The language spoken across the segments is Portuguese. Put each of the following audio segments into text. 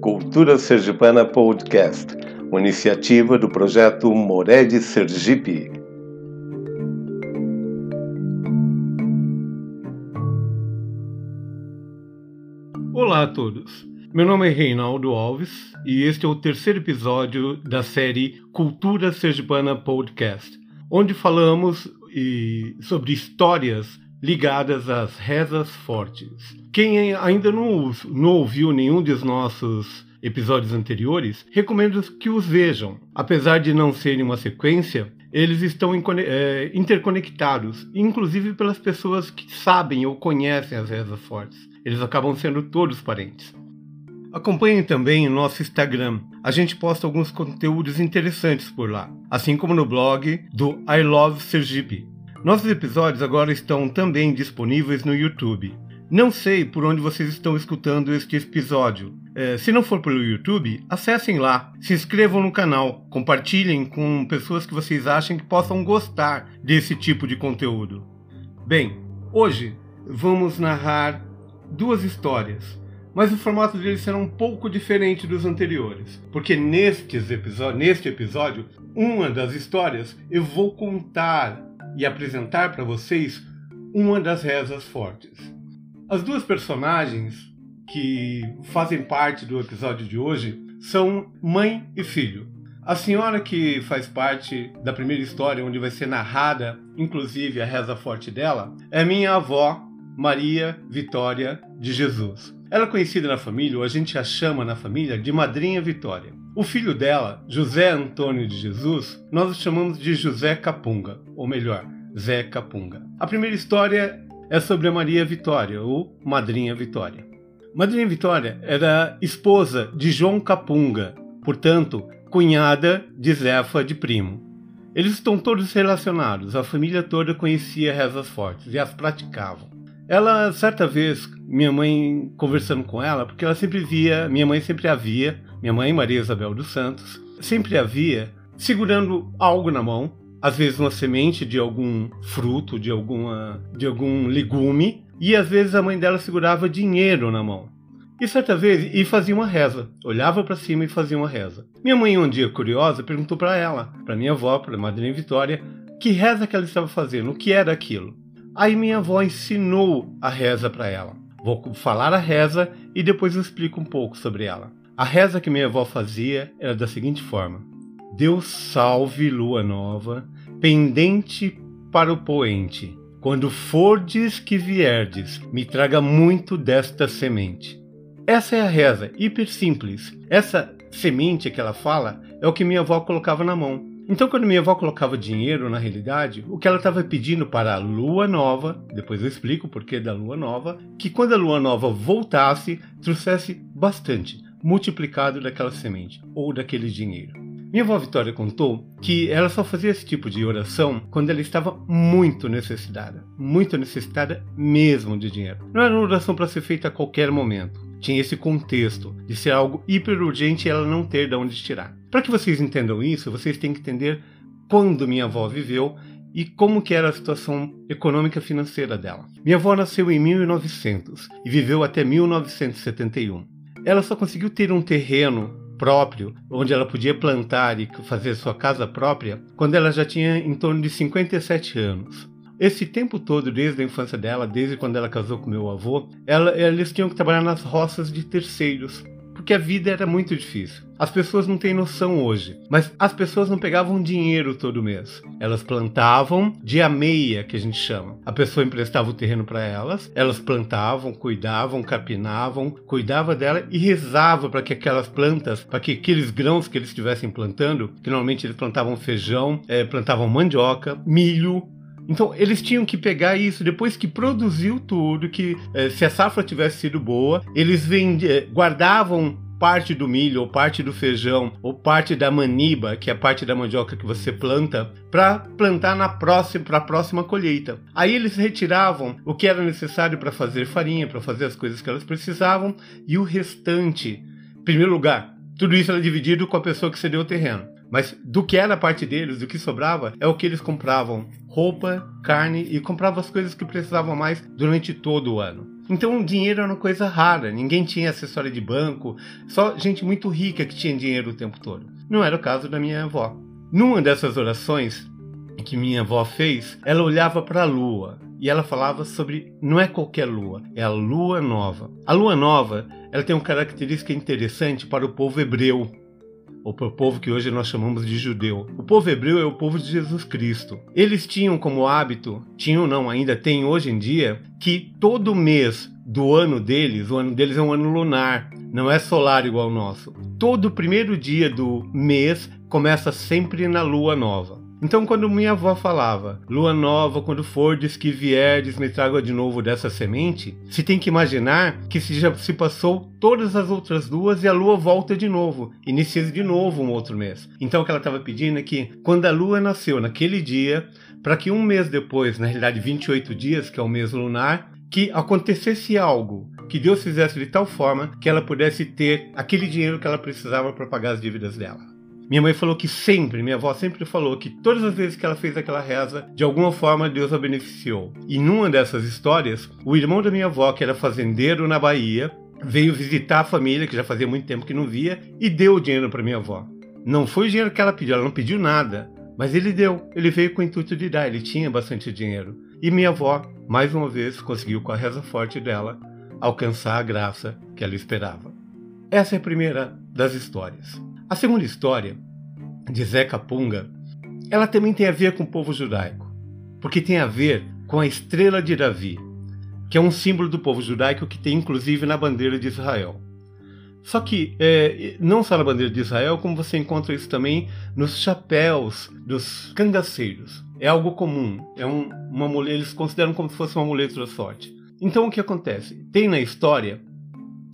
Cultura Sergipana Podcast, uma iniciativa do projeto Mored Sergipe. Olá a todos. Meu nome é Reinaldo Alves e este é o terceiro episódio da série Cultura Sergipana Podcast, onde falamos sobre histórias ligadas às rezas fortes. Quem ainda não, não ouviu nenhum dos nossos episódios anteriores, recomendo que os vejam. Apesar de não serem uma sequência, eles estão é, interconectados, inclusive pelas pessoas que sabem ou conhecem as rezas fortes. Eles acabam sendo todos parentes. Acompanhem também o nosso Instagram. A gente posta alguns conteúdos interessantes por lá, assim como no blog do I Love Sergipe. Nossos episódios agora estão também disponíveis no YouTube. Não sei por onde vocês estão escutando este episódio. É, se não for pelo YouTube, acessem lá, se inscrevam no canal, compartilhem com pessoas que vocês acham que possam gostar desse tipo de conteúdo. Bem, hoje vamos narrar duas histórias, mas o formato deles será um pouco diferente dos anteriores, porque nestes neste episódio, uma das histórias eu vou contar e apresentar para vocês uma das rezas fortes. As duas personagens que fazem parte do episódio de hoje são mãe e filho. A senhora que faz parte da primeira história, onde vai ser narrada, inclusive, a reza forte dela, é minha avó, Maria Vitória de Jesus. Ela é conhecida na família, ou a gente a chama na família, de Madrinha Vitória. O filho dela, José Antônio de Jesus, nós o chamamos de José Capunga, ou melhor, Zé Capunga. A primeira história é sobre a Maria Vitória, ou Madrinha Vitória. Madrinha Vitória era esposa de João Capunga, portanto, cunhada de Zefa de Primo. Eles estão todos relacionados, a família toda conhecia rezas fortes e as praticavam. Ela, certa vez, minha mãe conversando com ela, porque ela sempre via, minha mãe sempre havia, minha mãe Maria Isabel dos Santos, sempre havia segurando algo na mão, às vezes uma semente de algum fruto, de alguma de algum legume, e às vezes a mãe dela segurava dinheiro na mão. E certa vez e fazia uma reza, olhava para cima e fazia uma reza. Minha mãe um dia curiosa perguntou para ela, para minha avó, para a madrinha Vitória, que reza que ela estava fazendo, o que era aquilo. Aí minha avó ensinou a reza para ela. Vou falar a reza e depois eu explico um pouco sobre ela. A reza que minha avó fazia era da seguinte forma: Deus salve lua nova, pendente para o poente. Quando fordes que vierdes, me traga muito desta semente. Essa é a reza, hiper simples. Essa semente que ela fala é o que minha avó colocava na mão. Então, quando minha avó colocava dinheiro, na realidade, o que ela estava pedindo para a lua nova, depois eu explico o porquê da lua nova, que quando a lua nova voltasse, trouxesse bastante, multiplicado daquela semente ou daquele dinheiro. Minha avó Vitória contou que ela só fazia esse tipo de oração quando ela estava muito necessitada, muito necessitada mesmo de dinheiro. Não era uma oração para ser feita a qualquer momento. Tinha esse contexto de ser algo hiper urgente e ela não ter de onde tirar. Para que vocês entendam isso, vocês têm que entender quando minha avó viveu e como que era a situação econômica financeira dela. Minha avó nasceu em 1900 e viveu até 1971. Ela só conseguiu ter um terreno próprio, onde ela podia plantar e fazer sua casa própria, quando ela já tinha em torno de 57 anos. Esse tempo todo, desde a infância dela, desde quando ela casou com meu avô, ela, eles tinham que trabalhar nas roças de terceiros, porque a vida era muito difícil. As pessoas não têm noção hoje, mas as pessoas não pegavam dinheiro todo mês. Elas plantavam dia meia, que a gente chama. A pessoa emprestava o terreno para elas, elas plantavam, cuidavam, capinavam, cuidava dela e rezava para que aquelas plantas, para que aqueles grãos que eles estivessem plantando, que normalmente eles plantavam feijão, é, plantavam mandioca, milho, então eles tinham que pegar isso depois que produziu tudo, que eh, se a safra tivesse sido boa, eles vendiam, eh, guardavam parte do milho ou parte do feijão ou parte da maniba, que é a parte da mandioca que você planta, para plantar na próxima para a próxima colheita. Aí eles retiravam o que era necessário para fazer farinha, para fazer as coisas que elas precisavam e o restante, em primeiro lugar, tudo isso era dividido com a pessoa que cedeu o terreno. Mas do que era parte deles, do que sobrava, é o que eles compravam: roupa, carne e compravam as coisas que precisavam mais durante todo o ano. Então o dinheiro era uma coisa rara, ninguém tinha acessório de banco, só gente muito rica que tinha dinheiro o tempo todo. Não era o caso da minha avó. Numa dessas orações que minha avó fez, ela olhava para a lua e ela falava sobre não é qualquer lua, é a lua nova. A lua nova, ela tem uma característica interessante para o povo hebreu, ou para o povo que hoje nós chamamos de judeu. O povo hebreu é o povo de Jesus Cristo. Eles tinham como hábito, tinham não, ainda tem hoje em dia, que todo mês do ano deles, o ano deles é um ano lunar, não é solar igual ao nosso. Todo primeiro dia do mês começa sempre na lua nova. Então, quando minha avó falava, lua nova, quando fordes que vierdes, me traga de novo dessa semente, se tem que imaginar que se já se passou todas as outras luas e a lua volta de novo, inicia de novo um outro mês. Então, o que ela estava pedindo é que, quando a lua nasceu naquele dia, para que um mês depois, na realidade 28 dias, que é o mês lunar, que acontecesse algo, que Deus fizesse de tal forma que ela pudesse ter aquele dinheiro que ela precisava para pagar as dívidas dela. Minha mãe falou que sempre, minha avó sempre falou que todas as vezes que ela fez aquela reza, de alguma forma Deus a beneficiou. E numa dessas histórias, o irmão da minha avó, que era fazendeiro na Bahia, veio visitar a família, que já fazia muito tempo que não via, e deu o dinheiro para minha avó. Não foi o dinheiro que ela pediu, ela não pediu nada, mas ele deu. Ele veio com o intuito de dar, ele tinha bastante dinheiro. E minha avó, mais uma vez, conseguiu com a reza forte dela alcançar a graça que ela esperava. Essa é a primeira das histórias. A segunda história, de Zeca Punga, ela também tem a ver com o povo judaico, porque tem a ver com a estrela de Davi, que é um símbolo do povo judaico que tem inclusive na bandeira de Israel. Só que é, não só na bandeira de Israel, como você encontra isso também nos chapéus dos cangaceiros. É algo comum, é um, uma eles consideram como se fosse um amuleto da sorte. Então o que acontece? Tem na história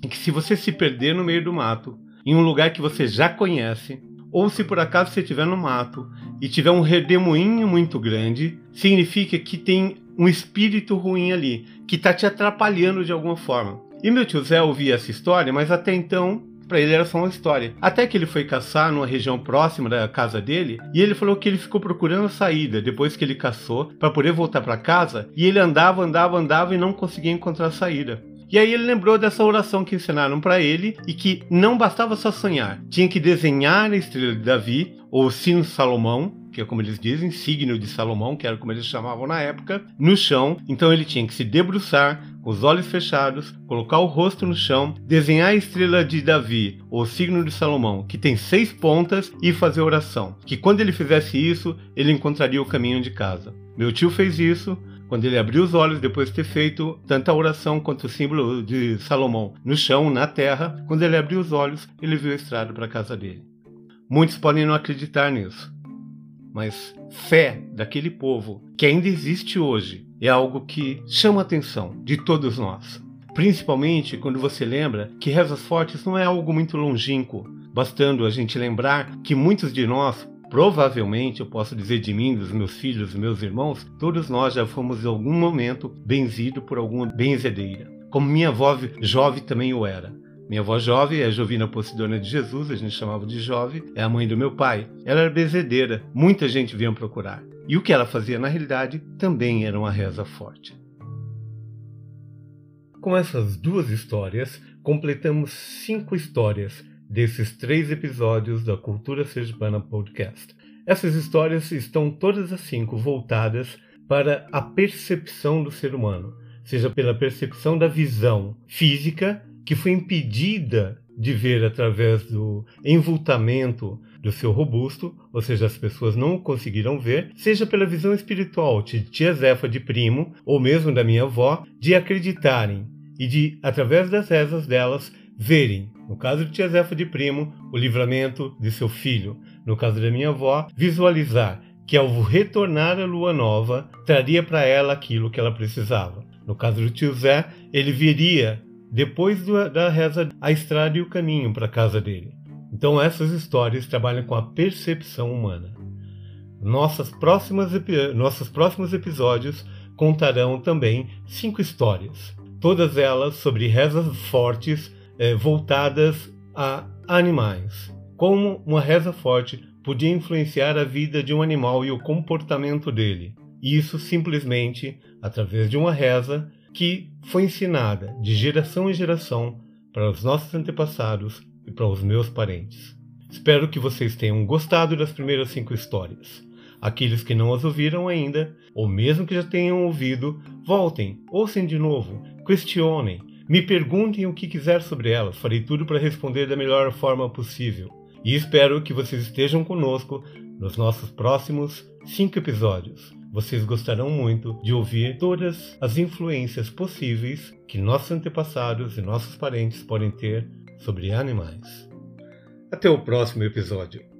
que se você se perder no meio do mato, em um lugar que você já conhece, ou se por acaso você estiver no mato e tiver um redemoinho muito grande, significa que tem um espírito ruim ali, que está te atrapalhando de alguma forma. E meu tio Zé ouvia essa história, mas até então para ele era só uma história. Até que ele foi caçar numa região próxima da casa dele e ele falou que ele ficou procurando a saída depois que ele caçou para poder voltar para casa e ele andava, andava, andava e não conseguia encontrar a saída. E aí ele lembrou dessa oração que ensinaram para ele e que não bastava só sonhar, tinha que desenhar a estrela de Davi, ou sino de Salomão, que é como eles dizem, signo de Salomão, que era como eles chamavam na época, no chão. Então ele tinha que se debruçar, com os olhos fechados, colocar o rosto no chão, desenhar a estrela de Davi, ou signo de Salomão, que tem seis pontas, e fazer oração. Que quando ele fizesse isso, ele encontraria o caminho de casa. Meu tio fez isso, quando ele abriu os olhos depois de ter feito tanto a oração quanto o símbolo de Salomão no chão, na terra, quando ele abriu os olhos, ele viu a estrada para a casa dele. Muitos podem não acreditar nisso, mas fé daquele povo que ainda existe hoje é algo que chama a atenção de todos nós. Principalmente quando você lembra que rezas fortes não é algo muito longínquo, bastando a gente lembrar que muitos de nós Provavelmente, eu posso dizer de mim, dos meus filhos, dos meus irmãos, todos nós já fomos em algum momento benzidos por alguma benzedeira. Como minha avó jovem também o era. Minha avó Jove é Jovina Posidônia de Jesus, a gente chamava de Jove, é a mãe do meu pai. Ela era benzedeira, muita gente vinha procurar. E o que ela fazia na realidade também era uma reza forte. Com essas duas histórias, completamos cinco histórias desses três episódios da Cultura Sergipana Podcast. Essas histórias estão todas as cinco voltadas para a percepção do ser humano, seja pela percepção da visão física, que foi impedida de ver através do envoltamento do seu robusto, ou seja, as pessoas não conseguiram ver, seja pela visão espiritual de tia Zefa de primo, ou mesmo da minha avó, de acreditarem e de, através das rezas delas, verem no caso de tia Zefa de primo, o livramento de seu filho. No caso da minha avó, visualizar que ao retornar a lua nova, traria para ela aquilo que ela precisava. No caso do tio Zé, ele viria, depois da reza, a estrada e o caminho para a casa dele. Então essas histórias trabalham com a percepção humana. Nossas próximas, nossos próximos episódios contarão também cinco histórias, todas elas sobre rezas fortes é, voltadas a animais, como uma reza forte podia influenciar a vida de um animal e o comportamento dele. Isso simplesmente através de uma reza que foi ensinada de geração em geração para os nossos antepassados e para os meus parentes. Espero que vocês tenham gostado das primeiras cinco histórias. Aqueles que não as ouviram ainda, ou mesmo que já tenham ouvido, voltem, ouçam de novo, questionem, me perguntem o que quiser sobre elas, farei tudo para responder da melhor forma possível. E espero que vocês estejam conosco nos nossos próximos cinco episódios. Vocês gostarão muito de ouvir todas as influências possíveis que nossos antepassados e nossos parentes podem ter sobre animais. Até o próximo episódio.